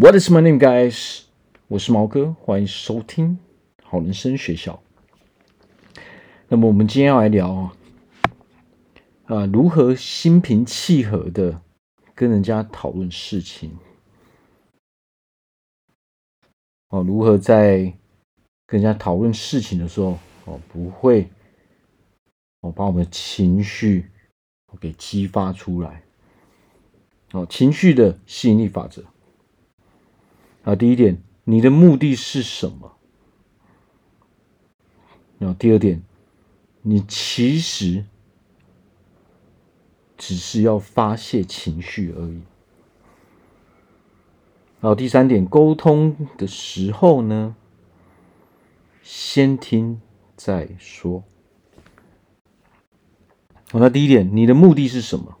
What is my name, guys？我是毛哥，欢迎收听好人生学校。那么我们今天要来聊啊，啊，如何心平气和的跟人家讨论事情？哦，如何在跟人家讨论事情的时候，哦，不会哦把我们的情绪给激发出来？哦，情绪的吸引力法则。啊，第一点，你的目的是什么？然后第二点，你其实只是要发泄情绪而已。然后第三点，沟通的时候呢，先听再说。好，那第一点，你的目的是什么？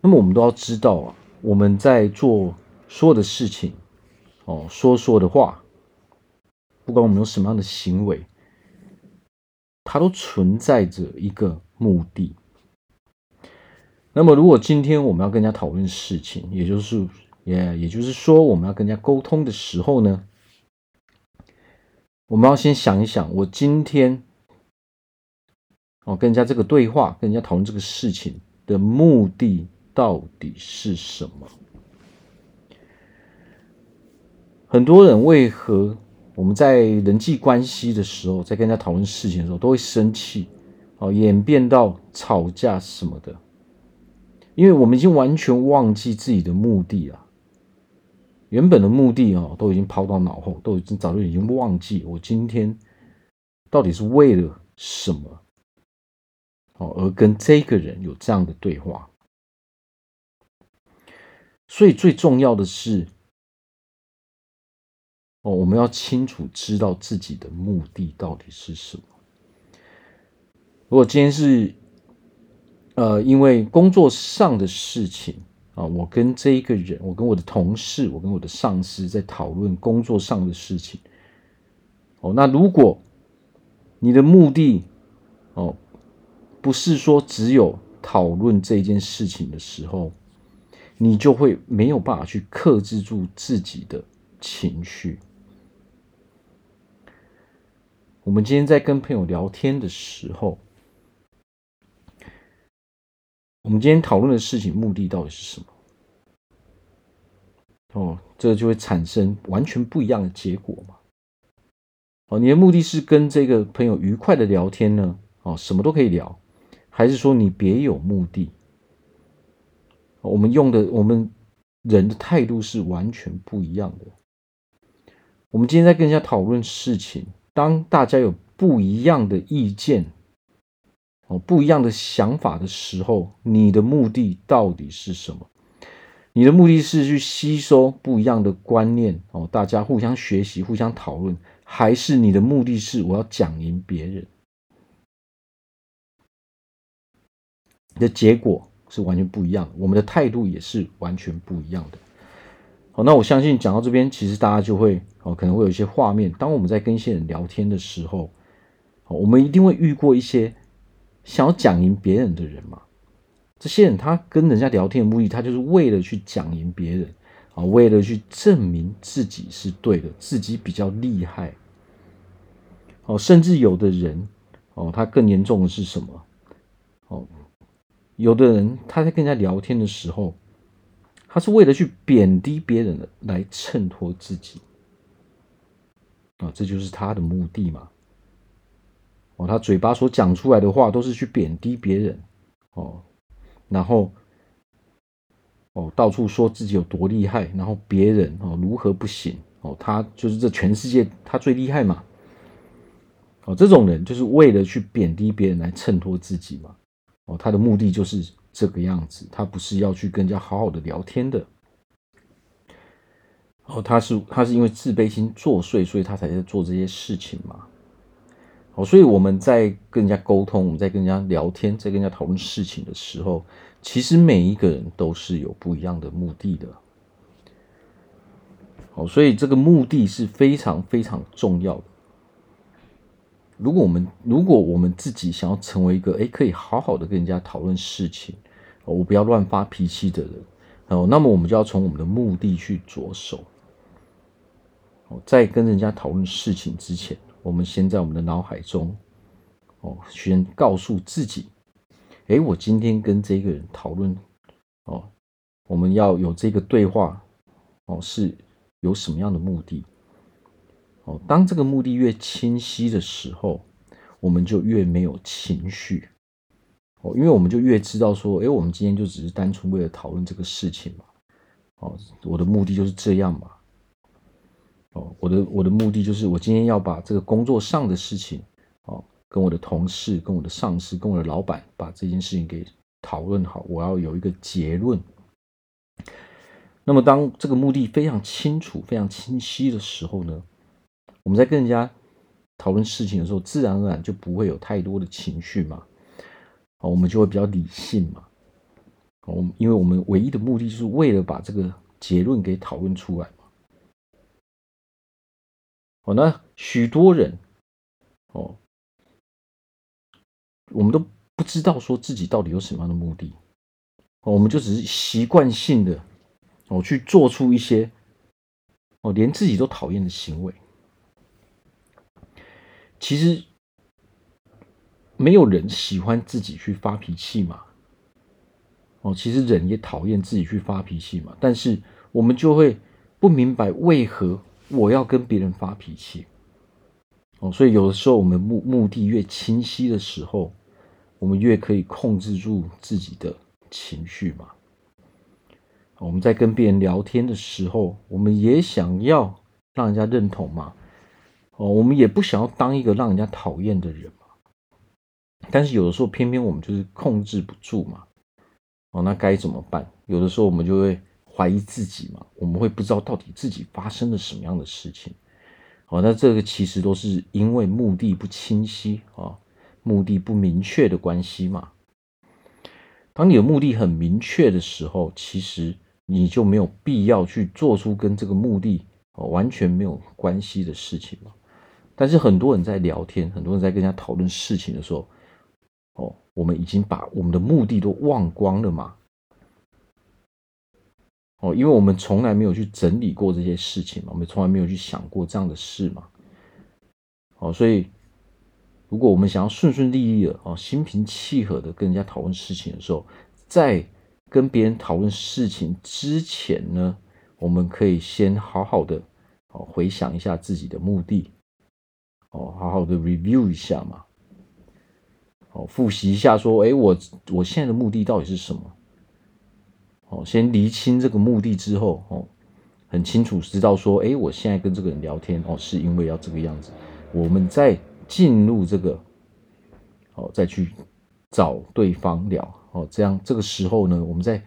那么我们都要知道啊。我们在做所有的事情，哦，说说的话，不管我们有什么样的行为，它都存在着一个目的。那么，如果今天我们要跟人家讨论事情，也就是也也就是说，我们要跟人家沟通的时候呢，我们要先想一想，我今天哦跟人家这个对话，跟人家讨论这个事情的目的。到底是什么？很多人为何我们在人际关系的时候，在跟人家讨论事情的时候，都会生气，哦，演变到吵架什么的？因为我们已经完全忘记自己的目的了，原本的目的哦，都已经抛到脑后，都已经早就已经忘记我今天到底是为了什么，哦，而跟这个人有这样的对话。所以最重要的是，哦，我们要清楚知道自己的目的到底是什么。如果今天是，呃，因为工作上的事情啊，我跟这一个人，我跟我的同事，我跟我的上司在讨论工作上的事情，哦，那如果你的目的，哦，不是说只有讨论这件事情的时候。你就会没有办法去克制住自己的情绪。我们今天在跟朋友聊天的时候，我们今天讨论的事情目的到底是什么？哦，这就会产生完全不一样的结果嘛。哦，你的目的是跟这个朋友愉快的聊天呢？哦，什么都可以聊，还是说你别有目的？我们用的，我们人的态度是完全不一样的。我们今天在跟人家讨论事情，当大家有不一样的意见，哦，不一样的想法的时候，你的目的到底是什么？你的目的是去吸收不一样的观念，哦，大家互相学习、互相讨论，还是你的目的是我要讲赢别人？的结果？是完全不一样的，我们的态度也是完全不一样的。好，那我相信讲到这边，其实大家就会哦，可能会有一些画面。当我们在跟一些人聊天的时候，我们一定会遇过一些想要讲赢别人的人嘛。这些人他跟人家聊天的目的，他就是为了去讲赢别人啊，为了去证明自己是对的，自己比较厉害。哦，甚至有的人哦，他更严重的是什么？哦。有的人他在跟人家聊天的时候，他是为了去贬低别人，来衬托自己啊，这就是他的目的嘛。哦，他嘴巴所讲出来的话都是去贬低别人哦，然后哦到处说自己有多厉害，然后别人哦如何不行哦，他就是这全世界他最厉害嘛。哦，这种人就是为了去贬低别人来衬托自己嘛。哦，他的目的就是这个样子，他不是要去跟人家好好的聊天的。哦，他是他是因为自卑心作祟，所以他才在做这些事情嘛。哦，所以我们在跟人家沟通，我们在跟人家聊天，在跟人家讨论事情的时候，其实每一个人都是有不一样的目的的。哦，所以这个目的是非常非常重要的。如果我们如果我们自己想要成为一个诶可以好好的跟人家讨论事情，我不要乱发脾气的人，哦，那么我们就要从我们的目的去着手。哦，在跟人家讨论事情之前，我们先在我们的脑海中，哦，先告诉自己，诶，我今天跟这个人讨论，哦，我们要有这个对话，哦，是有什么样的目的？哦，当这个目的越清晰的时候，我们就越没有情绪。哦，因为我们就越知道说，诶，我们今天就只是单纯为了讨论这个事情嘛。哦，我的目的就是这样嘛。哦，我的我的目的就是我今天要把这个工作上的事情，哦，跟我的同事、跟我的上司、跟我的老板把这件事情给讨论好，我要有一个结论。那么当这个目的非常清楚、非常清晰的时候呢，我们在跟人家讨论事情的时候，自然而然就不会有太多的情绪嘛。哦，我们就会比较理性嘛。我们，因为我们唯一的目的就是为了把这个结论给讨论出来嘛。哦，那许多人，哦，我们都不知道说自己到底有什么样的目的，我们就只是习惯性的，哦，去做出一些，哦，连自己都讨厌的行为。其实，没有人喜欢自己去发脾气嘛，哦，其实人也讨厌自己去发脾气嘛，但是我们就会不明白为何。我要跟别人发脾气，哦，所以有的时候我们目目的越清晰的时候，我们越可以控制住自己的情绪嘛。我们在跟别人聊天的时候，我们也想要让人家认同嘛，哦，我们也不想要当一个让人家讨厌的人嘛。但是有的时候偏偏我们就是控制不住嘛，哦，那该怎么办？有的时候我们就会。怀疑自己嘛，我们会不知道到底自己发生了什么样的事情。哦，那这个其实都是因为目的不清晰啊，目的不明确的关系嘛。当你的目的很明确的时候，其实你就没有必要去做出跟这个目的哦完全没有关系的事情嘛。但是很多人在聊天，很多人在跟人家讨论事情的时候，哦，我们已经把我们的目的都忘光了嘛。哦，因为我们从来没有去整理过这些事情嘛，我们从来没有去想过这样的事嘛。哦，所以如果我们想要顺顺利利的哦，心平气和的跟人家讨论事情的时候，在跟别人讨论事情之前呢，我们可以先好好的哦回想一下自己的目的，哦，好好的 review 一下嘛，哦，复习一下说，哎，我我现在的目的到底是什么？哦，先厘清这个目的之后，哦，很清楚知道说，哎，我现在跟这个人聊天，哦，是因为要这个样子。我们再进入这个，哦，再去找对方聊，哦，这样这个时候呢，我们在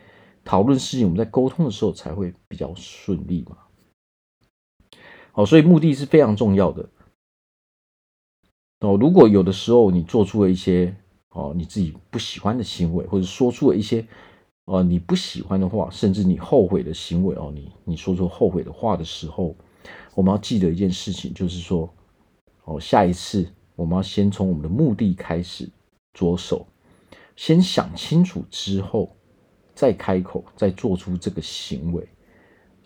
讨论事情，我们在沟通的时候才会比较顺利嘛。好，所以目的是非常重要的。哦，如果有的时候你做出了一些哦你自己不喜欢的行为，或者说出了一些。哦，你不喜欢的话，甚至你后悔的行为哦，你你说出后悔的话的时候，我们要记得一件事情，就是说，哦，下一次我们要先从我们的目的开始着手，先想清楚之后，再开口，再做出这个行为。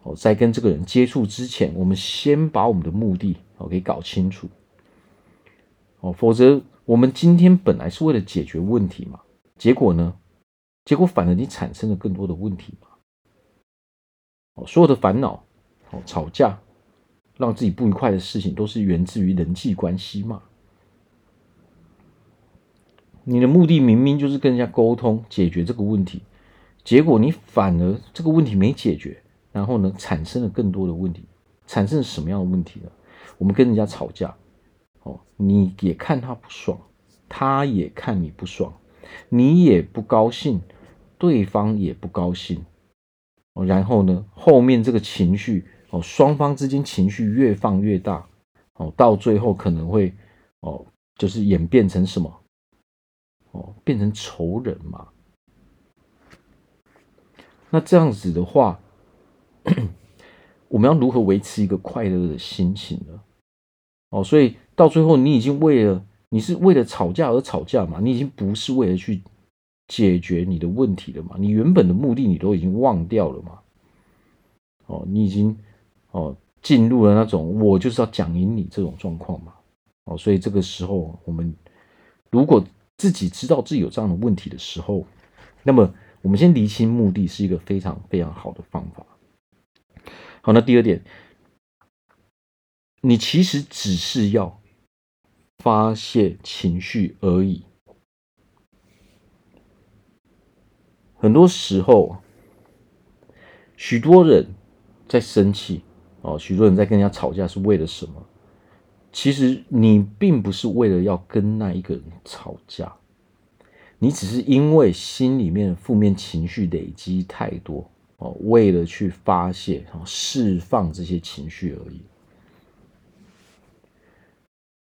哦，在跟这个人接触之前，我们先把我们的目的哦给搞清楚。哦，否则我们今天本来是为了解决问题嘛，结果呢？结果反而你产生了更多的问题嘛？哦，所有的烦恼，哦，吵架，让自己不愉快的事情，都是源自于人际关系嘛。你的目的明明就是跟人家沟通，解决这个问题，结果你反而这个问题没解决，然后呢，产生了更多的问题。产生了什么样的问题呢？我们跟人家吵架，哦，你也看他不爽，他也看你不爽，你也不高兴。对方也不高兴，哦然后呢，后面这个情绪哦，双方之间情绪越放越大，哦，到最后可能会哦，就是演变成什么？哦，变成仇人嘛。那这样子的话，我们要如何维持一个快乐的心情呢？哦，所以到最后，你已经为了你是为了吵架而吵架嘛，你已经不是为了去。解决你的问题了嘛？你原本的目的你都已经忘掉了嘛？哦，你已经哦进入了那种我就是要讲赢你这种状况嘛？哦，所以这个时候我们如果自己知道自己有这样的问题的时候，那么我们先厘清目的是一个非常非常好的方法。好，那第二点，你其实只是要发泄情绪而已。很多时候，许多人在生气哦，许多人在跟人家吵架是为了什么？其实你并不是为了要跟那一个人吵架，你只是因为心里面的负面情绪累积太多哦，为了去发泄、释放这些情绪而已。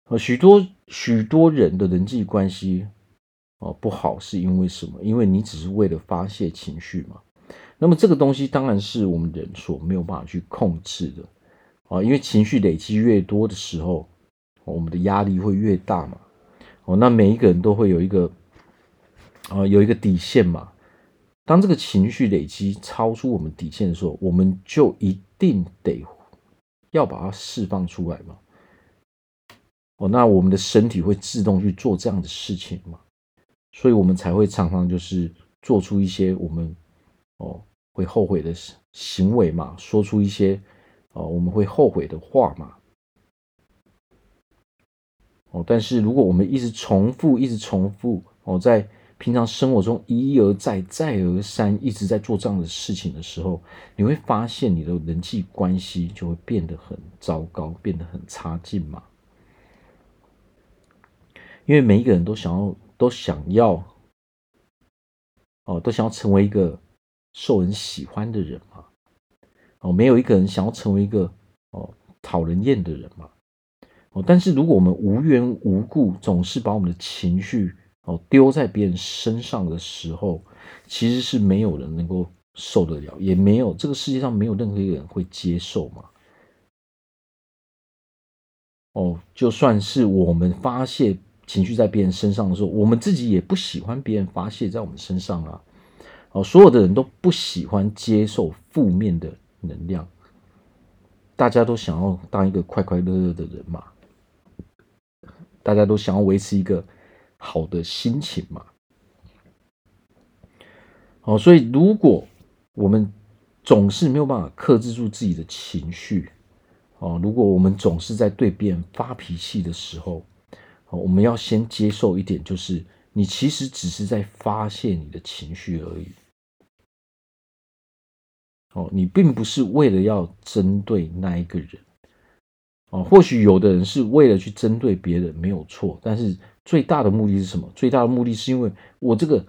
呃，许多许多人的人际关系。哦，不好是因为什么？因为你只是为了发泄情绪嘛。那么这个东西当然是我们人所没有办法去控制的啊。因为情绪累积越多的时候，我们的压力会越大嘛。哦，那每一个人都会有一个啊，有一个底线嘛。当这个情绪累积超出我们底线的时候，我们就一定得要把它释放出来嘛。哦，那我们的身体会自动去做这样的事情嘛。所以我们才会常常就是做出一些我们哦会后悔的行为嘛，说出一些哦我们会后悔的话嘛。哦，但是如果我们一直重复，一直重复哦，在平常生活中一而再，再而三，一直在做这样的事情的时候，你会发现你的人际关系就会变得很糟糕，变得很差劲嘛。因为每一个人都想要。都想要哦，都想要成为一个受人喜欢的人嘛。哦，没有一个人想要成为一个哦讨人厌的人嘛。哦，但是如果我们无缘无故总是把我们的情绪哦丢在别人身上的时候，其实是没有人能够受得了，也没有这个世界上没有任何一个人会接受嘛。哦，就算是我们发泄。情绪在别人身上的时候，我们自己也不喜欢别人发泄在我们身上啊。哦，所有的人都不喜欢接受负面的能量，大家都想要当一个快快乐乐的人嘛，大家都想要维持一个好的心情嘛。哦，所以如果我们总是没有办法克制住自己的情绪，哦，如果我们总是在对别人发脾气的时候，我们要先接受一点，就是你其实只是在发泄你的情绪而已。哦，你并不是为了要针对那一个人。哦，或许有的人是为了去针对别人，没有错。但是最大的目的是什么？最大的目的是因为我这个，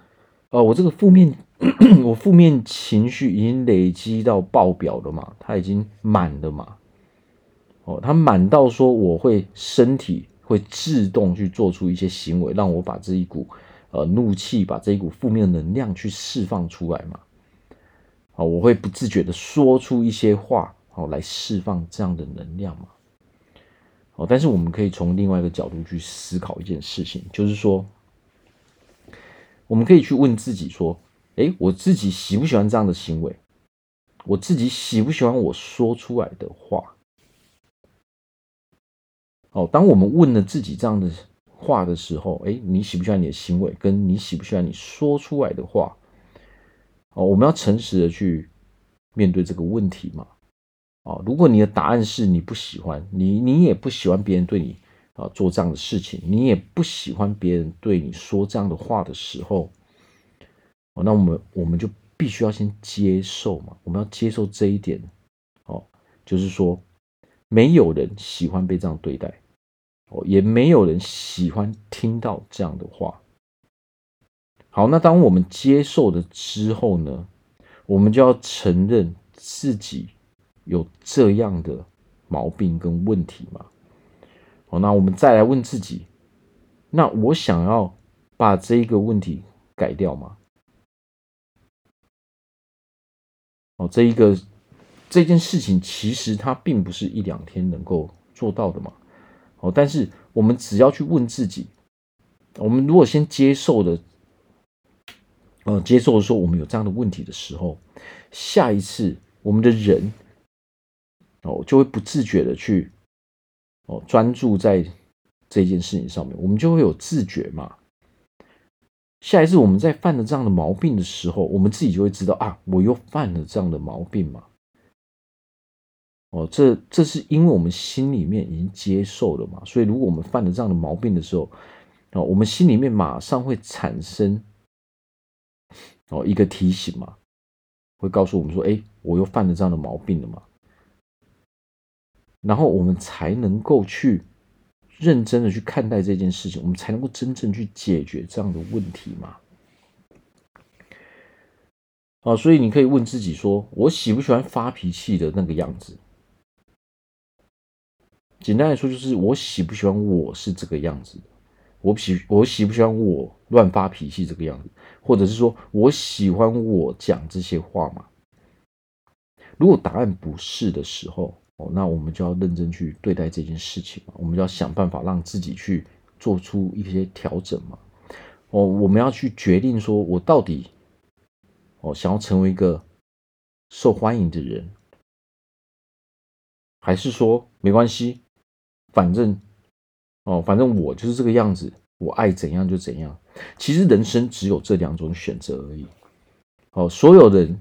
呃，我这个负面，我负面情绪已经累积到爆表了嘛，它已经满了嘛。哦，它满到说我会身体。会自动去做出一些行为，让我把这一股呃怒气，把这一股负面能量去释放出来嘛。好，我会不自觉的说出一些话，好来释放这样的能量嘛。好，但是我们可以从另外一个角度去思考一件事情，就是说，我们可以去问自己说，诶，我自己喜不喜欢这样的行为？我自己喜不喜欢我说出来的话？哦，当我们问了自己这样的话的时候，哎，你喜不喜欢你的行为？跟你喜不喜欢你说出来的话？哦，我们要诚实的去面对这个问题嘛。哦，如果你的答案是你不喜欢，你你也不喜欢别人对你啊做这样的事情，你也不喜欢别人对你说这样的话的时候，哦，那我们我们就必须要先接受嘛，我们要接受这一点。哦，就是说。没有人喜欢被这样对待，哦，也没有人喜欢听到这样的话。好，那当我们接受了之后呢，我们就要承认自己有这样的毛病跟问题嘛。好，那我们再来问自己，那我想要把这一个问题改掉吗？哦，这一个。这件事情其实它并不是一两天能够做到的嘛，哦，但是我们只要去问自己，我们如果先接受了呃，接受说我们有这样的问题的时候，下一次我们的人哦就会不自觉的去哦专注在这件事情上面，我们就会有自觉嘛。下一次我们在犯了这样的毛病的时候，我们自己就会知道啊，我又犯了这样的毛病嘛。哦，这这是因为我们心里面已经接受了嘛，所以如果我们犯了这样的毛病的时候，哦，我们心里面马上会产生哦一个提醒嘛，会告诉我们说，哎，我又犯了这样的毛病了嘛，然后我们才能够去认真的去看待这件事情，我们才能够真正去解决这样的问题嘛。啊，所以你可以问自己说，我喜不喜欢发脾气的那个样子？简单来说，就是我喜不喜欢我是这个样子，我喜我喜不喜欢我乱发脾气这个样子，或者是说我喜欢我讲这些话吗？如果答案不是的时候，哦，那我们就要认真去对待这件事情嘛，我们就要想办法让自己去做出一些调整嘛。哦，我们要去决定说，我到底哦想要成为一个受欢迎的人，还是说没关系？反正，哦，反正我就是这个样子，我爱怎样就怎样。其实人生只有这两种选择而已。哦，所有人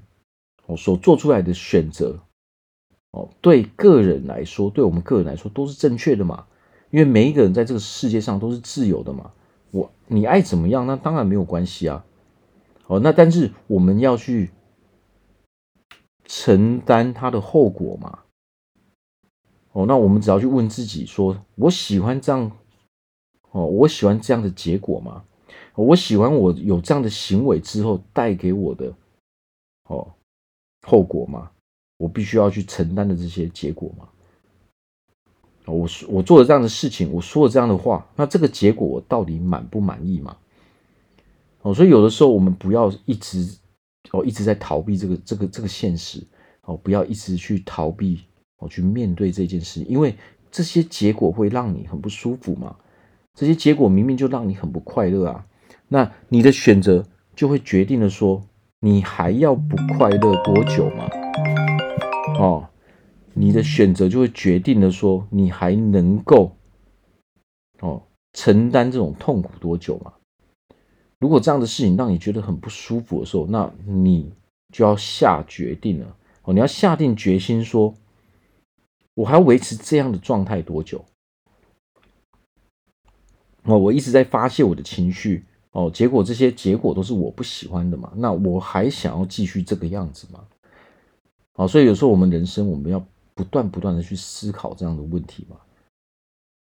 哦所做出来的选择，哦，对个人来说，对我们个人来说都是正确的嘛。因为每一个人在这个世界上都是自由的嘛。我你爱怎么样，那当然没有关系啊。哦，那但是我们要去承担它的后果嘛。哦，那我们只要去问自己说：我喜欢这样，哦，我喜欢这样的结果吗？我喜欢我有这样的行为之后带给我的哦后果吗？我必须要去承担的这些结果吗？我我做了这样的事情，我说了这样的话，那这个结果我到底满不满意吗？哦，所以有的时候我们不要一直哦一直在逃避这个这个这个现实哦，不要一直去逃避。我去面对这件事，因为这些结果会让你很不舒服嘛。这些结果明明就让你很不快乐啊。那你的选择就会决定了说，你还要不快乐多久嘛？哦，你的选择就会决定了说，你还能够哦承担这种痛苦多久嘛？如果这样的事情让你觉得很不舒服的时候，那你就要下决定了哦，你要下定决心说。我还要维持这样的状态多久？哦，我一直在发泄我的情绪哦，结果这些结果都是我不喜欢的嘛。那我还想要继续这个样子吗？哦，所以有时候我们人生我们要不断不断的去思考这样的问题嘛。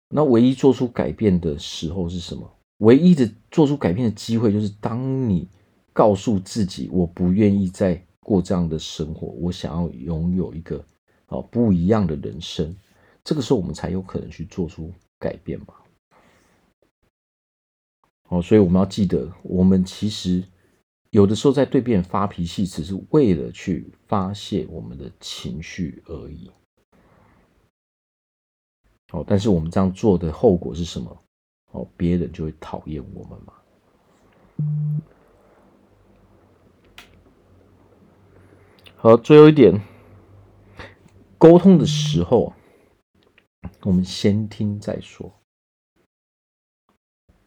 那唯一做出改变的时候是什么？唯一的做出改变的机会就是当你告诉自己，我不愿意再过这样的生活，我想要拥有一个。哦，不一样的人生，这个时候我们才有可能去做出改变嘛。哦，所以我们要记得，我们其实有的时候在对别人发脾气，只是为了去发泄我们的情绪而已。哦，但是我们这样做的后果是什么？哦，别人就会讨厌我们嘛。好，最后一点。沟通的时候，我们先听再说。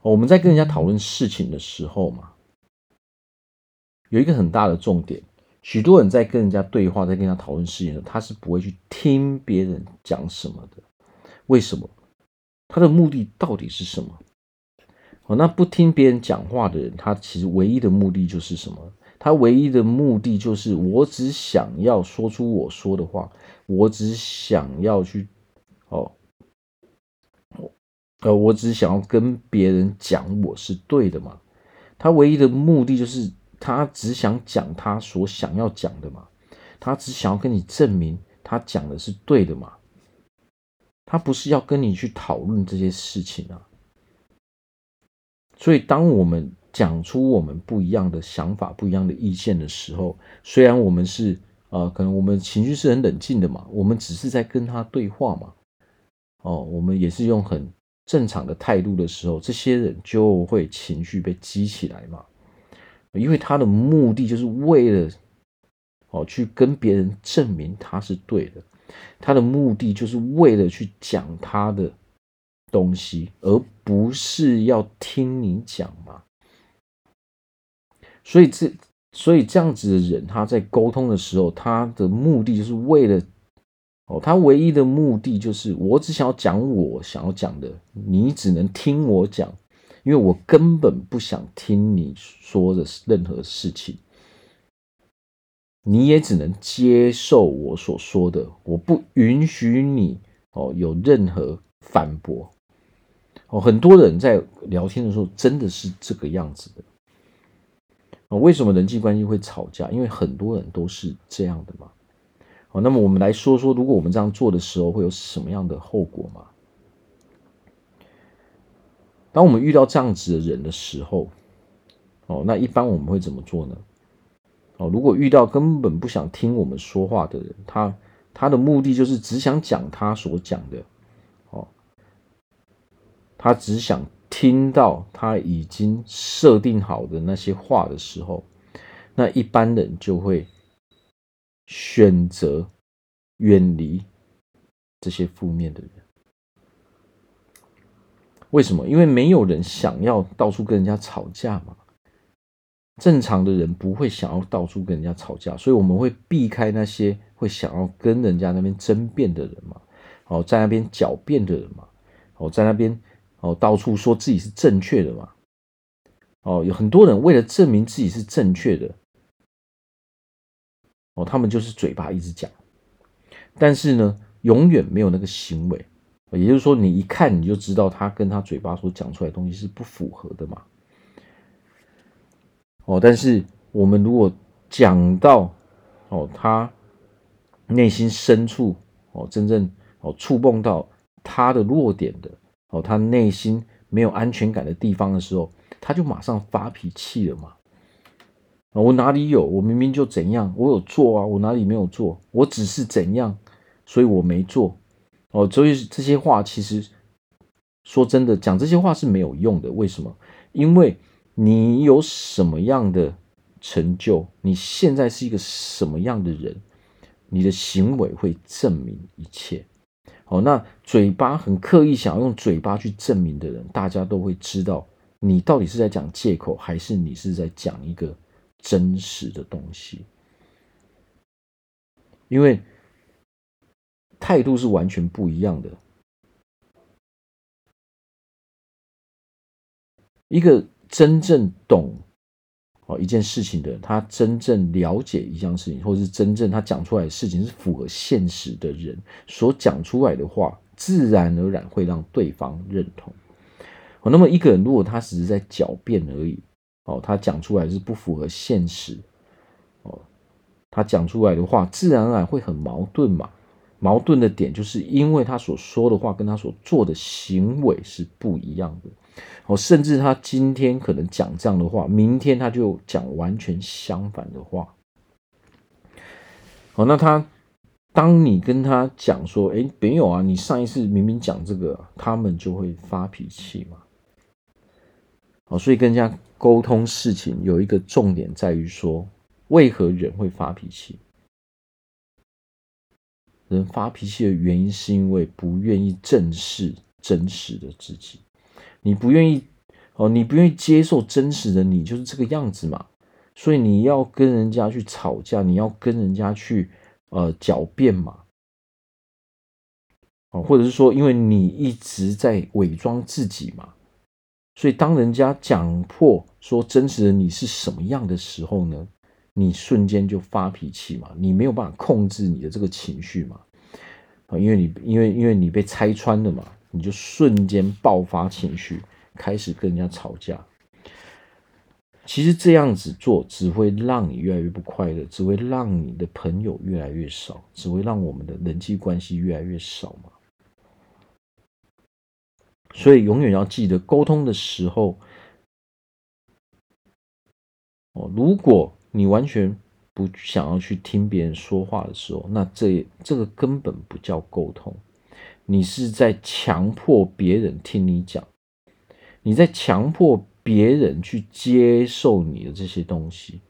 我们在跟人家讨论事情的时候嘛，有一个很大的重点，许多人在跟人家对话，在跟人家讨论事情的时候，他是不会去听别人讲什么的。为什么？他的目的到底是什么？哦，那不听别人讲话的人，他其实唯一的目的就是什么？他唯一的目的就是，我只想要说出我说的话，我只想要去，哦，呃，我只想要跟别人讲我是对的嘛。他唯一的目的就是，他只想讲他所想要讲的嘛。他只想要跟你证明他讲的是对的嘛。他不是要跟你去讨论这些事情啊。所以，当我们讲出我们不一样的想法、不一样的意见的时候，虽然我们是啊，可能我们情绪是很冷静的嘛，我们只是在跟他对话嘛，哦，我们也是用很正常的态度的时候，这些人就会情绪被激起来嘛。因为他的目的就是为了哦去跟别人证明他是对的，他的目的就是为了去讲他的东西，而不是要听你讲嘛。所以这所以这样子的人，他在沟通的时候，他的目的就是为了。哦，他唯一的目的就是，我只想要讲我想要讲的，你只能听我讲，因为我根本不想听你说的任何事情，你也只能接受我所说的，我不允许你哦有任何反驳。哦，很多人在聊天的时候真的是这个样子的。哦，为什么人际关系会吵架？因为很多人都是这样的嘛。好，那么我们来说说，如果我们这样做的时候，会有什么样的后果吗？当我们遇到这样子的人的时候，哦，那一般我们会怎么做呢？哦，如果遇到根本不想听我们说话的人，他他的目的就是只想讲他所讲的，哦，他只想听到他已经设定好的那些话的时候，那一般人就会。选择远离这些负面的人，为什么？因为没有人想要到处跟人家吵架嘛。正常的人不会想要到处跟人家吵架，所以我们会避开那些会想要跟人家那边争辩的人嘛。哦，在那边狡辩的人嘛。哦，在那边哦到处说自己是正确的嘛。哦，有很多人为了证明自己是正确的。哦，他们就是嘴巴一直讲，但是呢，永远没有那个行为。也就是说，你一看你就知道他跟他嘴巴所讲出来的东西是不符合的嘛。哦，但是我们如果讲到哦，他内心深处哦，真正哦触碰到他的弱点的哦，他内心没有安全感的地方的时候，他就马上发脾气了嘛。我哪里有？我明明就怎样，我有做啊！我哪里没有做？我只是怎样，所以我没做。哦，所以这些话其实说真的，讲这些话是没有用的。为什么？因为你有什么样的成就，你现在是一个什么样的人，你的行为会证明一切。哦，那嘴巴很刻意想要用嘴巴去证明的人，大家都会知道你到底是在讲借口，还是你是在讲一个。真实的东西，因为态度是完全不一样的。一个真正懂一件事情的，他真正了解一件事情，或者是真正他讲出来的事情是符合现实的人，所讲出来的话，自然而然会让对方认同。哦，那么一个人如果他只是在狡辩而已。哦，他讲出来是不符合现实，哦，他讲出来的话自然而然会很矛盾嘛。矛盾的点就是因为他所说的话跟他所做的行为是不一样的，哦，甚至他今天可能讲这样的话，明天他就讲完全相反的话。哦，那他当你跟他讲说，哎，没有啊，你上一次明明讲这个，他们就会发脾气嘛。哦，所以跟人家。沟通事情有一个重点在于说，为何人会发脾气？人发脾气的原因是因为不愿意正视真实的自己。你不愿意哦，你不愿意接受真实的你就是这个样子嘛。所以你要跟人家去吵架，你要跟人家去呃狡辩嘛。哦，或者是说，因为你一直在伪装自己嘛。所以，当人家讲破说真实的你是什么样的时候呢？你瞬间就发脾气嘛，你没有办法控制你的这个情绪嘛，啊，因为你因为因为你被拆穿了嘛，你就瞬间爆发情绪，开始跟人家吵架。其实这样子做只会让你越来越不快乐，只会让你的朋友越来越少，只会让我们的人际关系越来越少嘛。所以永远要记得，沟通的时候，哦，如果你完全不想要去听别人说话的时候，那这这个根本不叫沟通，你是在强迫别人听你讲，你在强迫别人去接受你的这些东西。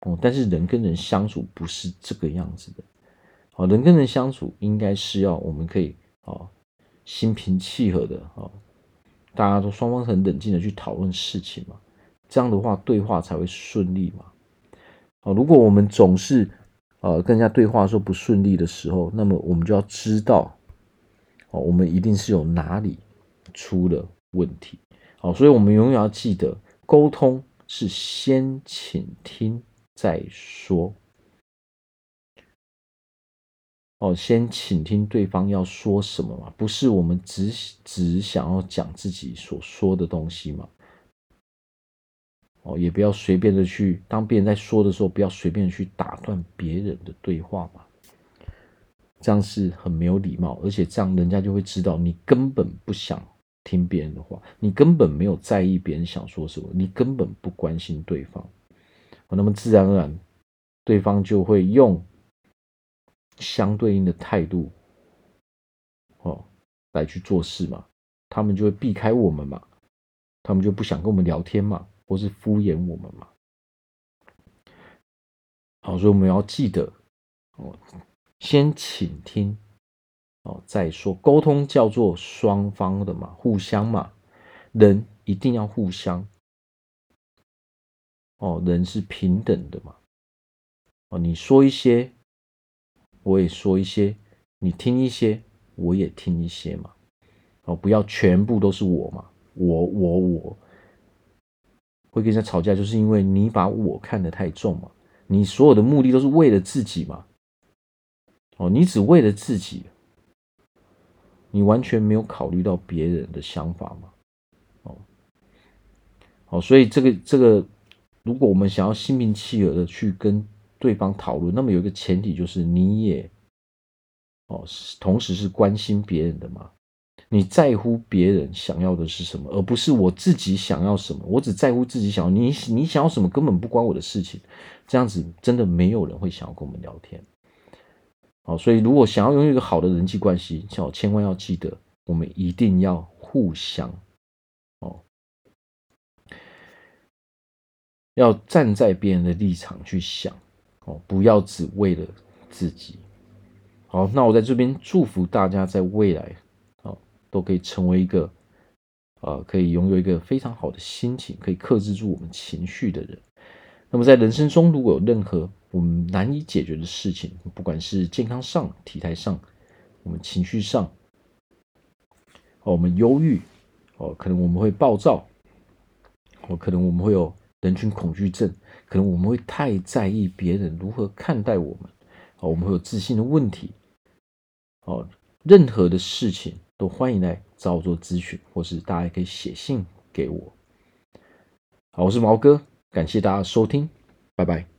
哦，但是人跟人相处不是这个样子的。哦，人跟人相处应该是要我们可以哦心平气和的哦，大家都双方很冷静的去讨论事情嘛，这样的话对话才会顺利嘛。哦，如果我们总是呃跟人家对话说不顺利的时候，那么我们就要知道哦，我们一定是有哪里出了问题。好，所以我们永远要记得，沟通是先倾听再说。哦，先倾听对方要说什么嘛，不是我们只只想要讲自己所说的东西嘛。哦，也不要随便的去，当别人在说的时候，不要随便去打断别人的对话嘛。这样是很没有礼貌，而且这样人家就会知道你根本不想。听别人的话，你根本没有在意别人想说什么，你根本不关心对方，那么自然而然，对方就会用相对应的态度，哦，来去做事嘛，他们就会避开我们嘛，他们就不想跟我们聊天嘛，或是敷衍我们嘛。好，所以我们要记得，哦，先倾听。哦，再说沟通叫做双方的嘛，互相嘛，人一定要互相。哦，人是平等的嘛。哦，你说一些，我也说一些；你听一些，我也听一些嘛。哦，不要全部都是我嘛，我我我，会跟人家吵架，就是因为你把我看得太重嘛。你所有的目的都是为了自己嘛。哦，你只为了自己。你完全没有考虑到别人的想法吗？哦，哦，所以这个这个，如果我们想要心平气和的去跟对方讨论，那么有一个前提就是你也哦，同时是关心别人的嘛，你在乎别人想要的是什么，而不是我自己想要什么，我只在乎自己想要，你你想要什么根本不关我的事情，这样子真的没有人会想要跟我们聊天。好，所以如果想要拥有一个好的人际关系，叫千万要记得，我们一定要互相哦，要站在别人的立场去想哦，不要只为了自己。好，那我在这边祝福大家，在未来哦，都可以成为一个呃，可以拥有一个非常好的心情，可以克制住我们情绪的人。那么在人生中，如果有任何我们难以解决的事情，不管是健康上、体态上，我们情绪上，哦，我们忧郁，哦，可能我们会暴躁，哦，可能我们会有人群恐惧症，可能我们会太在意别人如何看待我们，哦，我们会有自信的问题，哦，任何的事情都欢迎来找我做咨询，或是大家可以写信给我。好，我是毛哥。感谢大家收听，拜拜。